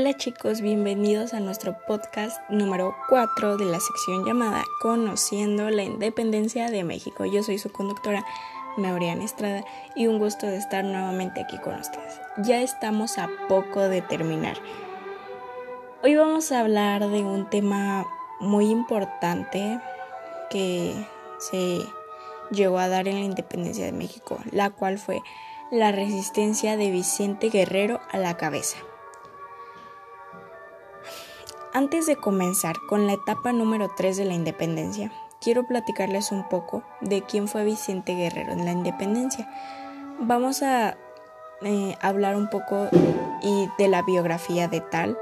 Hola chicos, bienvenidos a nuestro podcast número 4 de la sección llamada Conociendo la Independencia de México. Yo soy su conductora, Mauriana Estrada, y un gusto de estar nuevamente aquí con ustedes. Ya estamos a poco de terminar. Hoy vamos a hablar de un tema muy importante que se llegó a dar en la independencia de México, la cual fue la resistencia de Vicente Guerrero a la cabeza. Antes de comenzar con la etapa número 3 de la independencia, quiero platicarles un poco de quién fue Vicente Guerrero en la independencia. Vamos a eh, hablar un poco y de la biografía de tal,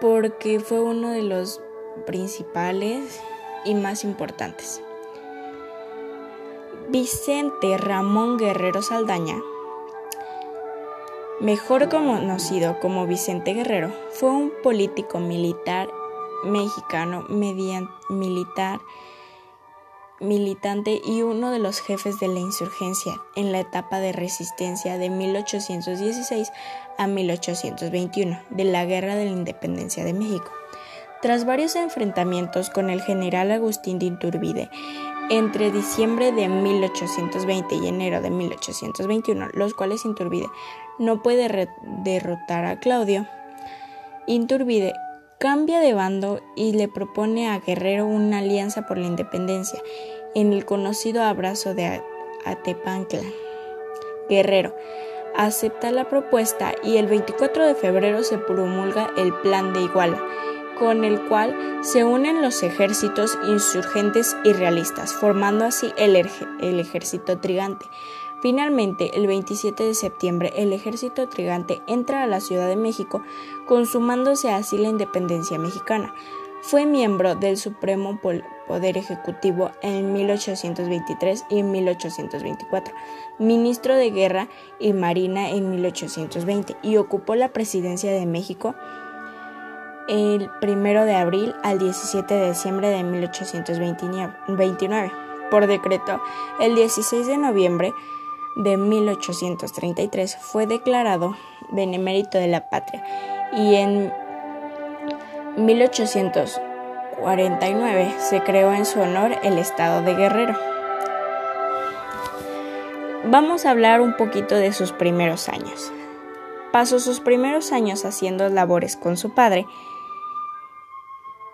porque fue uno de los principales y más importantes. Vicente Ramón Guerrero Saldaña, mejor conocido como Vicente Guerrero, fue un político militar mexicano, militar, militante y uno de los jefes de la insurgencia en la etapa de resistencia de 1816 a 1821 de la Guerra de la Independencia de México. Tras varios enfrentamientos con el general Agustín de Iturbide, entre diciembre de 1820 y enero de 1821, los cuales Inturbide no puede derrotar a Claudio. Inturbide cambia de bando y le propone a Guerrero una alianza por la independencia en el conocido abrazo de Atepancla. Guerrero acepta la propuesta y el 24 de febrero se promulga el Plan de Iguala con el cual se unen los ejércitos insurgentes y realistas, formando así el, el ejército trigante. Finalmente, el 27 de septiembre, el ejército trigante entra a la Ciudad de México, consumándose así la independencia mexicana. Fue miembro del Supremo Poder Ejecutivo en 1823 y en 1824, ministro de Guerra y Marina en 1820 y ocupó la presidencia de México el 1 de abril al 17 de diciembre de 1829. Por decreto, el 16 de noviembre de 1833 fue declarado benemérito de la patria y en 1849 se creó en su honor el estado de Guerrero. Vamos a hablar un poquito de sus primeros años. Pasó sus primeros años haciendo labores con su padre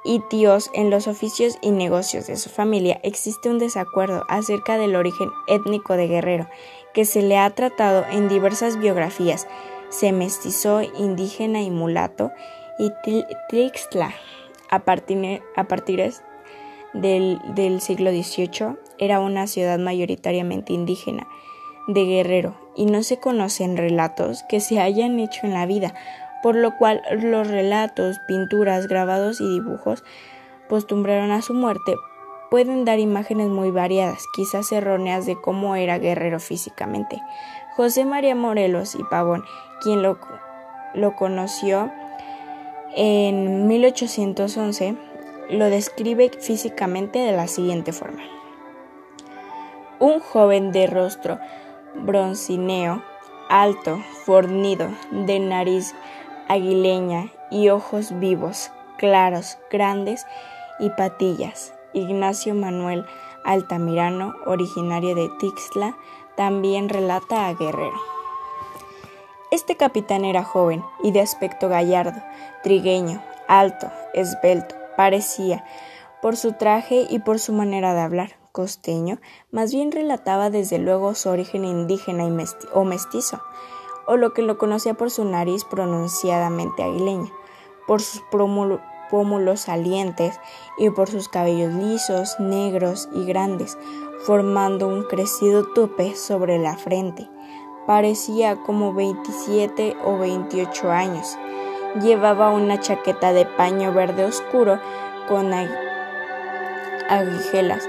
y tíos en los oficios y negocios de su familia existe un desacuerdo acerca del origen étnico de Guerrero, que se le ha tratado en diversas biografías. Se mestizó indígena y mulato y Trixtla a partir, a del, del siglo XVIII era una ciudad mayoritariamente indígena de Guerrero y no se conocen relatos que se hayan hecho en la vida por lo cual los relatos, pinturas, grabados y dibujos postumbraron a su muerte pueden dar imágenes muy variadas, quizás erróneas de cómo era guerrero físicamente. José María Morelos y Pavón, quien lo, conoció en 1811, lo describe físicamente de la siguiente forma. Un joven de rostro broncineo, alto, fornido, de nariz aguileña y ojos vivos, claros, grandes y patillas. Ignacio Manuel Altamirano, originario de Tixla, también relata a Guerrero. Este capitán era joven y de aspecto gallardo, trigueño, alto, esbelto, parecía, por su traje y por su manera de hablar, costeño, más bien relataba desde luego su origen indígena o mestizo, o lo que lo conocía por su nariz pronunciadamente aguileña, por sus pómulos salientes y por sus cabellos lisos, negros y grandes, formando un crecido tupe sobre la frente. Parecía como 27 o 28 años. Llevaba una chaqueta de paño verde oscuro con aguijelas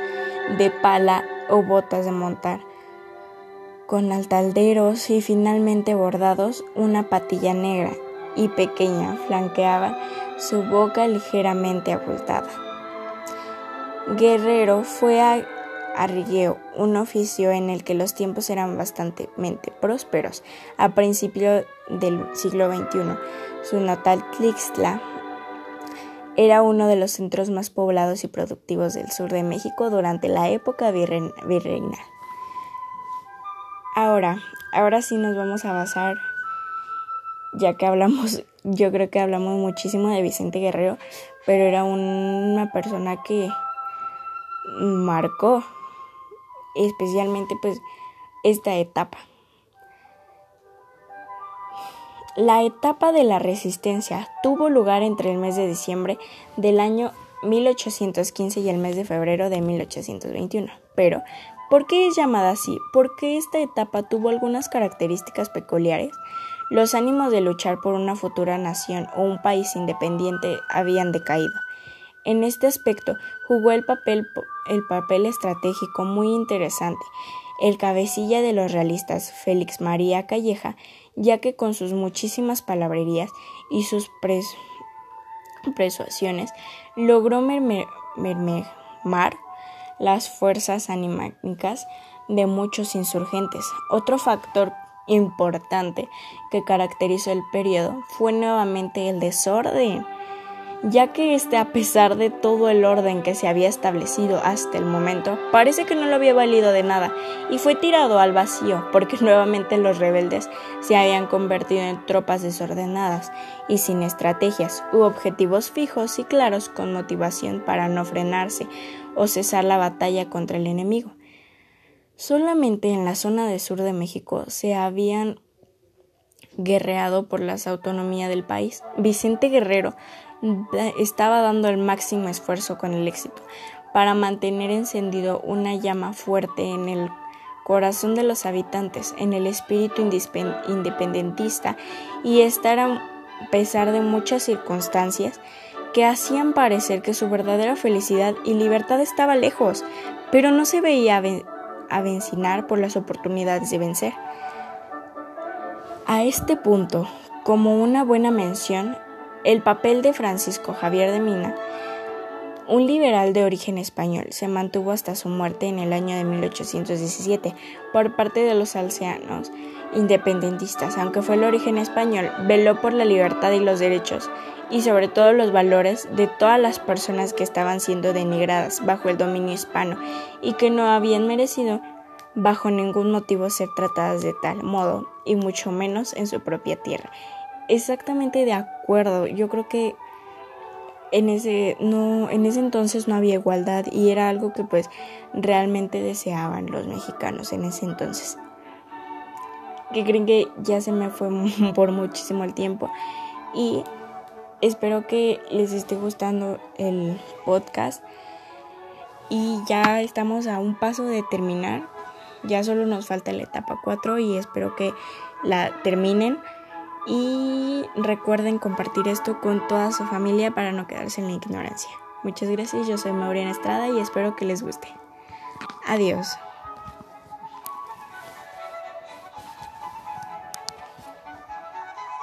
de pala o botas de montar con altalderos y finalmente bordados, una patilla negra y pequeña flanqueaba su boca ligeramente abultada. Guerrero fue a arrigueo, un oficio en el que los tiempos eran bastante prósperos a, principio, del siglo XXI. Su natal Tlixtla era uno de los centros más poblados y productivos del sur de México durante la época virreinal. Ahora, ahora sí nos vamos a basar, ya que hablamos, yo creo que hablamos muchísimo de Vicente Guerrero, pero era una persona que marcó especialmente pues esta etapa. La etapa de la resistencia tuvo lugar entre el mes de diciembre del año 1815 y el mes de febrero de 1821. Pero, ¿por qué es llamada así? Porque esta etapa tuvo algunas características peculiares. Los ánimos de luchar por una futura nación o un país independiente habían decaído. En este aspecto jugó el papel, el papel estratégico muy interesante el cabecilla de los realistas, Félix María Calleja, ya que con sus muchísimas palabrerías y sus persuasiones logró mermar las fuerzas animáticas de muchos insurgentes. Otro factor importante que caracterizó el periodo fue nuevamente el desorden ya que este, a pesar de todo el orden que se había establecido hasta el momento, parece que no lo había valido de nada y fue tirado al vacío porque nuevamente los rebeldes se habían convertido en tropas desordenadas y sin estrategias u objetivos fijos y claros con motivación para no frenarse o cesar la batalla contra el enemigo. Solamente en la zona del sur de México se habían guerreado por la autonomía del país. Vicente Guerrero estaba dando el máximo esfuerzo con el éxito para mantener encendido una llama fuerte en el corazón de los habitantes, en el espíritu independentista y estar a pesar de muchas circunstancias que hacían parecer que su verdadera felicidad y libertad estaba lejos, pero no se veía avencinar por las oportunidades de vencer. A este punto, como una buena mención, el papel de Francisco Javier de Mina, un liberal de origen español, se mantuvo hasta su muerte en el año de 1817 por parte de los alceanos independentistas, aunque fue el origen español, veló por la libertad y los derechos y sobre todo los valores de todas las personas que estaban siendo denigradas bajo el dominio hispano y que no habían merecido bajo ningún motivo ser tratadas de tal modo, y mucho menos en su propia tierra exactamente de acuerdo. Yo creo que en ese no en ese entonces no había igualdad y era algo que pues realmente deseaban los mexicanos en ese entonces. Que creen que ya se me fue por muchísimo el tiempo y espero que les esté gustando el podcast y ya estamos a un paso de terminar. Ya solo nos falta la etapa 4 y espero que la terminen y recuerden compartir esto con toda su familia para no quedarse en la ignorancia. Muchas gracias, yo soy Maureen Estrada y espero que les guste. Adiós.